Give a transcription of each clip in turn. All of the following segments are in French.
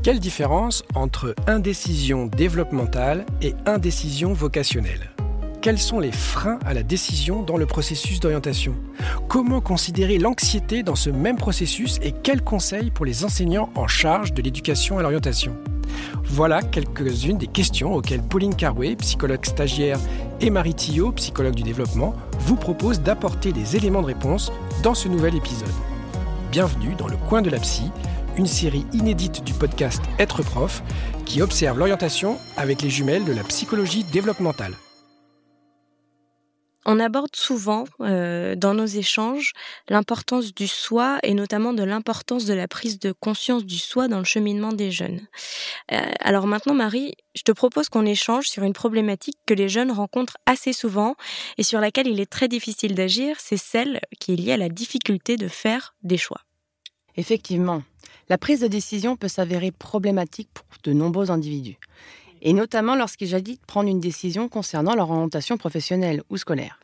Quelle différence entre indécision développementale et indécision vocationnelle? Quels sont les freins à la décision dans le processus d'orientation? Comment considérer l'anxiété dans ce même processus et quels conseils pour les enseignants en charge de l'éducation à l'orientation? Voilà quelques-unes des questions auxquelles Pauline Carway, psychologue stagiaire, et Marie Tillot, psychologue du développement, vous proposent d'apporter des éléments de réponse dans ce nouvel épisode. Bienvenue dans le coin de la psy, une série inédite du podcast Être prof qui observe l'orientation avec les jumelles de la psychologie développementale. On aborde souvent euh, dans nos échanges l'importance du soi et notamment de l'importance de la prise de conscience du soi dans le cheminement des jeunes. Euh, alors maintenant, Marie, je te propose qu'on échange sur une problématique que les jeunes rencontrent assez souvent et sur laquelle il est très difficile d'agir, c'est celle qui est liée à la difficulté de faire des choix. Effectivement, la prise de décision peut s'avérer problématique pour de nombreux individus et notamment lorsqu'il s'agit de prendre une décision concernant leur orientation professionnelle ou scolaire.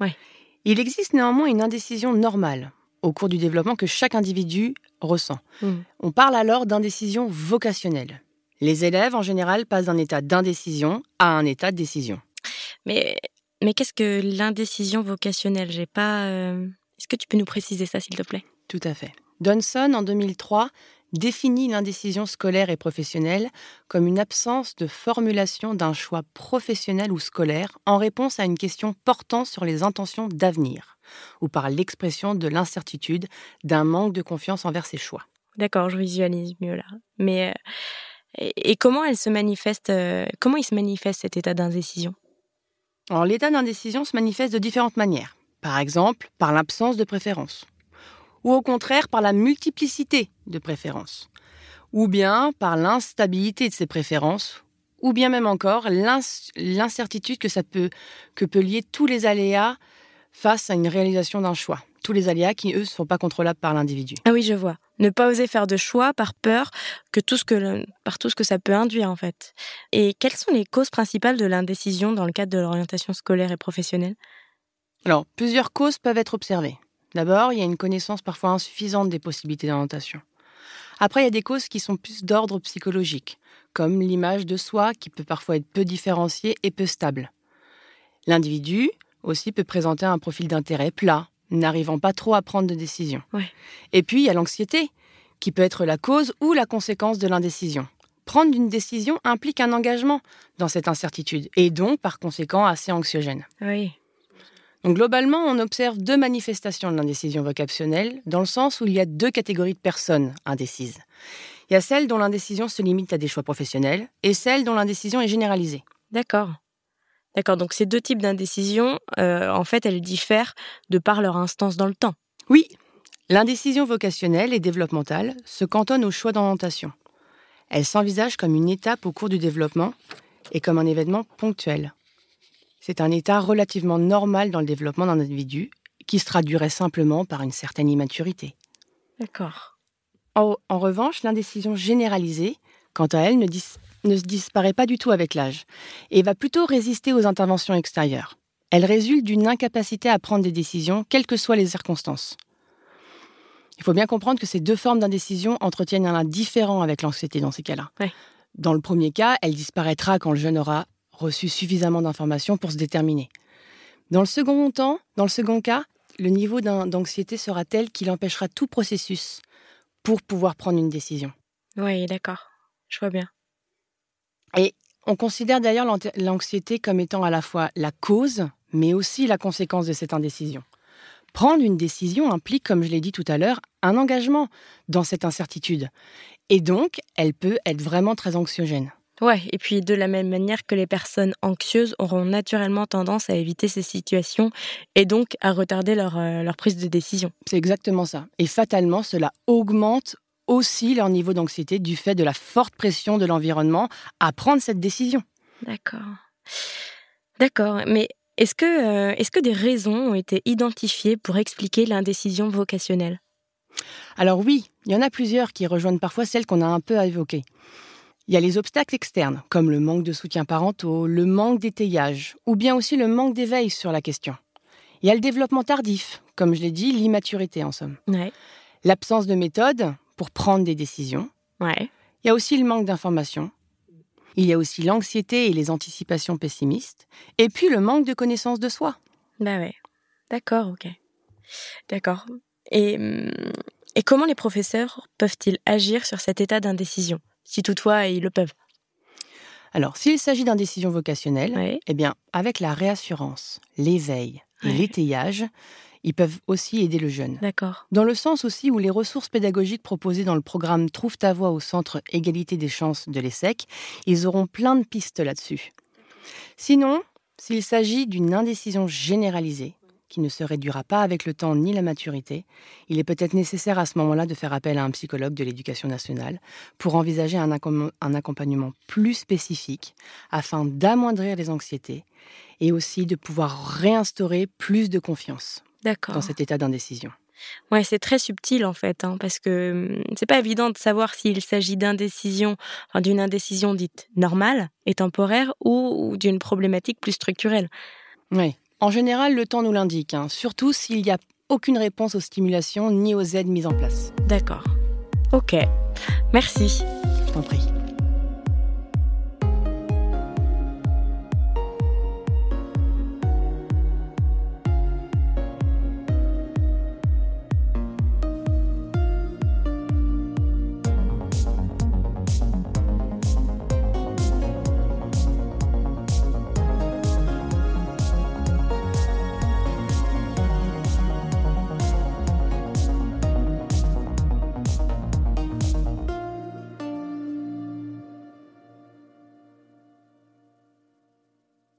Il existe néanmoins une indécision normale au cours du développement que chaque individu ressent. Hmm. On parle alors d'indécision vocationnelle. Les élèves, en général, passent d'un état d'indécision à un état de décision. Mais, mais qu'est-ce que l'indécision vocationnelle? J'ai pas. Euh, est-ce que tu peux nous préciser ça, s'il te plaît? Tout à fait. Donson, en 2003, définit l'indécision scolaire et professionnelle comme une absence de formulation d'un choix professionnel ou scolaire en réponse à une question portant sur les intentions d'avenir, ou par l'expression de l'incertitude, d'un manque de confiance envers ses choix. D'accord, je visualise mieux là. Mais euh, et, comment elle se manifeste euh, Comment il se manifeste cet état d'indécision? Alors l'état d'indécision se manifeste de différentes manières. Par exemple, par l'absence de préférence ou au contraire par la multiplicité de préférences, ou bien par l'instabilité de ces préférences, ou bien même encore l'incertitude que ça peut que peut lier tous les aléas face à une réalisation d'un choix. Tous les aléas qui, eux, ne sont pas contrôlables par l'individu. Ah oui, je vois. Ne pas oser faire de choix par peur que tout ce que par tout ce que ça peut induire, en fait. Et quelles sont les causes principales de l'indécision dans le cadre de l'orientation scolaire et professionnelle? Alors, plusieurs causes peuvent être observées. D'abord, il y a une connaissance parfois insuffisante des possibilités d'orientation. Après, il y a des causes qui sont plus d'ordre psychologique, comme l'image de soi qui peut parfois être peu différenciée et peu stable. L'individu aussi peut présenter un profil d'intérêt plat, n'arrivant pas trop à prendre de décision. Et puis, il y a l'anxiété, qui peut être la cause ou la conséquence de l'indécision. Prendre une décision implique un engagement dans cette incertitude, et donc, par conséquent, assez anxiogène. Oui. Donc globalement, on observe deux manifestations de l'indécision vocationnelle, dans le sens où il y a deux catégories de personnes indécises. Il y a celles dont l'indécision se limite à des choix professionnels et celles dont l'indécision est généralisée. D'accord. D'accord, donc ces deux types d'indécision, euh, en fait, elles diffèrent de par leur instance dans le temps. Oui, l'indécision vocationnelle et développementale se cantonne au choix d'orientation. Elle s'envisage comme une étape au cours du développement et comme un événement ponctuel. C'est un état relativement normal dans le développement d'un individu qui se traduirait simplement par une certaine immaturité. D'accord. En, revanche, l'indécision généralisée, quant à elle, ne, ne disparaît pas du tout avec l'âge et va plutôt résister aux interventions extérieures. Elle résulte d'une incapacité à prendre des décisions, quelles que soient les circonstances. Il faut bien comprendre que ces deux formes d'indécision entretiennent un lien différent avec l'anxiété dans ces cas-là. Dans le premier cas, elle disparaîtra quand le jeune aura reçu suffisamment d'informations pour se déterminer. Dans le second temps, dans le second cas, le niveau d'anxiété sera tel qu'il empêchera tout processus pour pouvoir prendre une décision. Oui, d'accord. Je vois bien. Et on considère d'ailleurs l'anxiété comme étant à la fois la cause, mais aussi la conséquence de cette indécision. Prendre une décision implique, comme je l'ai dit tout à l'heure, un engagement dans cette incertitude. Et donc, elle peut être vraiment très anxiogène. Ouais, et puis de la même manière que les personnes anxieuses auront naturellement tendance à éviter ces situations et donc à retarder leur, euh, leur prise de décision. C'est exactement ça. Et fatalement, cela augmente aussi leur niveau d'anxiété du fait de la forte pression de l'environnement à prendre cette décision. D'accord. D'accord, mais est-ce que, euh, est-ce que des raisons ont été identifiées pour expliquer l'indécision vocationnelle? Alors oui, il y en a plusieurs qui rejoignent parfois celles qu'on a un peu évoquées. Il y a les obstacles externes, comme le manque de soutien parentaux, le manque d'étayage, ou bien aussi le manque d'éveil sur la question. Il y a le développement tardif, comme je l'ai dit, l'immaturité en somme. L'absence de méthode pour prendre des décisions. Ouais. Il y a aussi le manque d'informations. Il y a aussi l'anxiété et les anticipations pessimistes. Et puis le manque de connaissance de soi. Bah ouais. D'accord, ok. D'accord. Et, hum, et comment les professeurs peuvent-ils agir sur cet état d'indécision, si toutefois ils le peuvent Alors, s'il s'agit d'indécision vocationnelle, eh bien, avec la réassurance, l'éveil et l'étayage, ils peuvent aussi aider le jeune. D'accord. Dans le sens aussi où les ressources pédagogiques proposées dans le programme Trouve ta voix au centre égalité des chances de l'ESSEC, ils auront plein de pistes là-dessus. Sinon, s'il s'agit d'une indécision généralisée, qui ne se réduira pas avec le temps ni la maturité, il est peut-être nécessaire à ce moment-là de faire appel à un psychologue de l'éducation nationale pour envisager un, un accompagnement plus spécifique afin d'amoindrir les anxiétés et aussi de pouvoir réinstaurer plus de confiance dans cet état d'indécision. Ouais, c'est très subtil en fait, hein, parce que hum, c'est pas évident de savoir s'il s'agit d'indécision, enfin, d'une indécision dite normale et temporaire ou, d'une problématique plus structurelle. Oui. En général, le temps nous l'indique, hein, surtout s'il n'y a aucune réponse aux stimulations ni aux aides mises en place. D'accord. Ok. Merci. Je t'en prie.